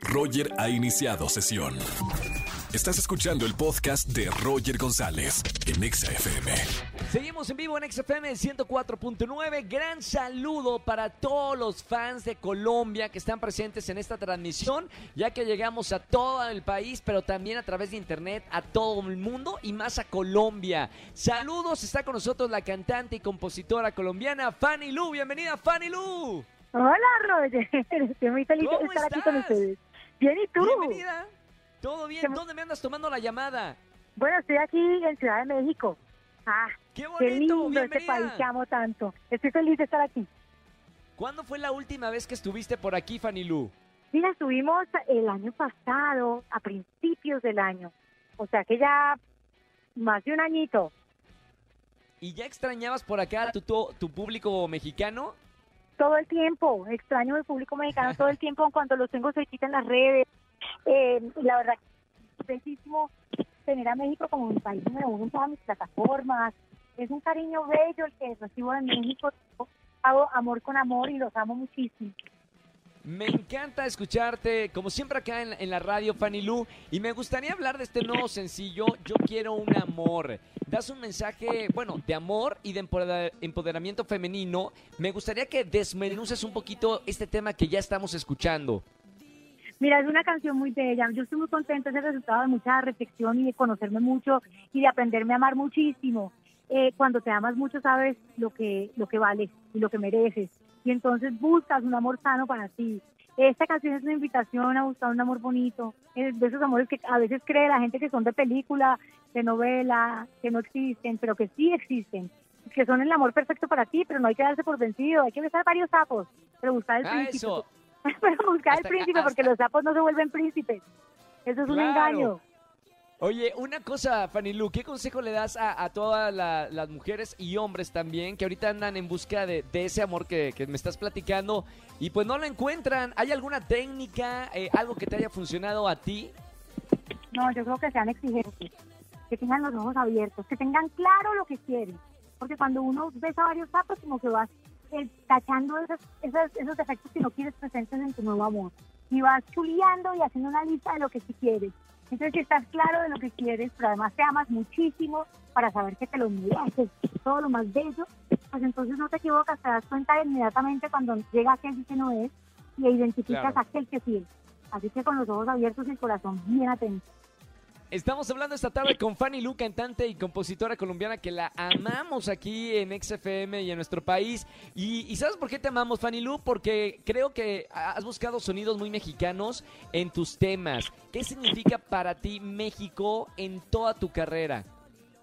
Roger ha iniciado sesión. Estás escuchando el podcast de Roger González en Exa FM. Seguimos en vivo en XFM 104.9. Gran saludo para todos los fans de Colombia que están presentes en esta transmisión, ya que llegamos a todo el país, pero también a través de internet a todo el mundo y más a Colombia. Saludos, está con nosotros la cantante y compositora colombiana Fanny Lu. Bienvenida, Fanny Lu. Hola, Roger. Estoy muy feliz de ¿Cómo estar aquí con ustedes. Bien, ¿y tú? Bienvenida. ¿Todo bien? ¿Qué- ¿Dónde me andas tomando la llamada? Bueno, estoy aquí en Ciudad de México. Ah, ¡Qué qué bonito! lindo este país que amo tanto. Estoy feliz de estar aquí. ¿Cuándo fue la última vez que estuviste por aquí, Fanny Lu? Mira, estuvimos el año pasado, a principios del año. O sea que ya más de un añito. ¿Y ya extrañabas por acá a tu, tu, tu público mexicano? Todo el tiempo. Extraño el público mexicano todo el tiempo cuando los tengo cerquita en las redes. Eh, la verdad, es bellísimo tener a México como mi país número uno en todas mis plataformas. Es un cariño bello el que recibo de México. Hago amor con amor y los amo muchísimo. Me encanta escucharte, como siempre acá en, la radio, Fanny Lu, y me gustaría hablar de este nuevo sencillo, Yo Quiero un Amor. Das un mensaje, bueno, de amor y de empoder- empoderamiento femenino. Me gustaría que desmenuces un poquito este tema que ya estamos escuchando. Mira, es una canción muy bella. Yo estoy muy contenta, es el resultado de mucha reflexión y de conocerme mucho y de aprenderme a amar muchísimo. Eh, cuando te amas mucho sabes lo que, lo que vales y lo que mereces. Y entonces buscas un amor sano para ti. Esta canción es una invitación a buscar un amor bonito, eh, de esos amores que a veces cree la gente que son de película, de novela, que no existen, pero que sí existen, que son el amor perfecto para ti, pero no hay que darse por vencido, hay que besar varios sapos, pero buscar el Ah, príncipe. eso. Pero buscar Hasta- el príncipe, porque los sapos no se vuelven príncipes. Eso es un Claro. engaño. Oye, una cosa, Fanny Lu, ¿qué consejo le das a, a todas la- las mujeres y hombres también que ahorita andan en busca de, ese amor que, me estás platicando y pues no lo encuentran? ¿Hay alguna técnica, eh, algo que te haya funcionado a ti? No, yo creo que sean exigentes, que tengan los ojos abiertos, que tengan claro lo que quieren. Porque cuando uno besa varios sapos, como que vas eh, tachando esas, esas- esos defectos que no quieres presentes en tu nuevo amor. Y vas chuleando y haciendo una lista de lo que sí quieres. Entonces, si estás claro de lo que quieres, pero además te amas muchísimo para saber que te lo mereces, todo lo más bello, pues entonces no te equivocas, te das cuenta inmediatamente cuando llega aquel que no es y identificas Claro. a aquel que sí es. Así que con los ojos abiertos y el corazón bien atento. Estamos hablando esta tarde con Fanny Lu, cantante y compositora colombiana que la amamos aquí en XFM y en nuestro país. Y, y ¿sabes por qué te amamos, Fanny Lu? Porque creo que has buscado sonidos muy mexicanos en tus temas. ¿Qué significa para ti México en toda tu carrera?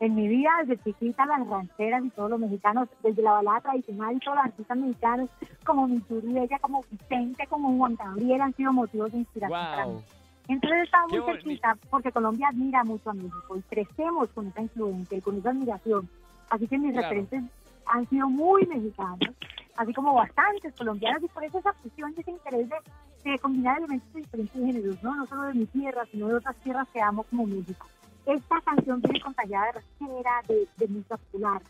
En mi vida, desde chiquita, las rancheras y todos los mexicanos, desde la balada tradicional y todos los artistas mexicanos, como Mituri, ella, como Vicente, como Juan Gabriel, han sido motivos de inspiración para mí. Entonces estaba muy cerquita porque Colombia admira mucho a México y crecemos con esa influencia y con esa admiración. Así que mis Claro. referentes han sido muy mexicanos, así como bastantes colombianos y por eso esa fusión y ese interés de, de combinar elementos de diferentes géneros, ¿no? no solo de mi tierra, sino de otras tierras que amo como México. Esta canción viene contagiada de ranchera, de, de música popular,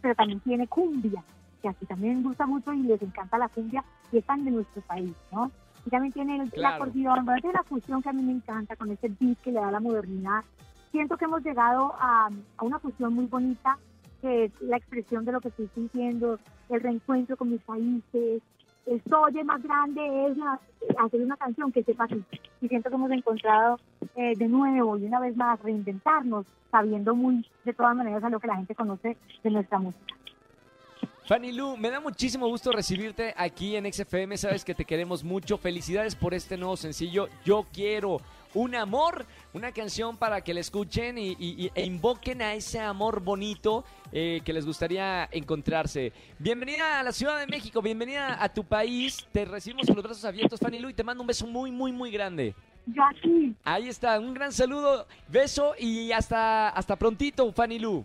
pero también tiene cumbia, que aquí también gusta mucho y les encanta la cumbia y están de nuestro país, ¿no? Y también tiene el, Claro. acordeón, bueno, tiene la fusión que a mí me encanta con ese beat que le da la modernidad. Siento que hemos llegado a, a una fusión muy bonita, que es la expresión de lo que estoy sintiendo, el reencuentro con mis países. El soye más grande es la- hacer una canción que sepa así. Y siento que hemos encontrado eh, de nuevo y una vez más reinventarnos, sabiendo muy de todas maneras a lo que la gente conoce de nuestra música. Fanny Lu, me da muchísimo gusto recibirte aquí en XFM. Sabes que te queremos mucho. Felicidades por este nuevo sencillo. Yo quiero un amor, una canción para que la escuchen y, e invoquen a ese amor bonito eh, que les gustaría encontrarse. Bienvenida a la Ciudad de México, bienvenida a tu país. Te recibimos con los brazos abiertos, Fanny Lu, y te mando un beso muy, muy, muy grande. Yo aquí, Ahí está, un gran saludo, beso y hasta, hasta prontito, Fanny Lu.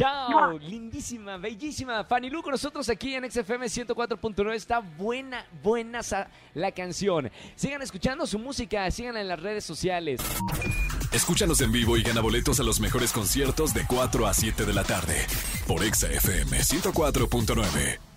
Chao, lindísima, bellísima. Fanny Lu con nosotros aquí en XFM 104.9. Está buena, buena la canción. Sigan escuchando su música, sigan en las redes sociales. Escúchanos en vivo y gana boletos a los mejores conciertos de 4 a 7 de la tarde por XFM 104.9.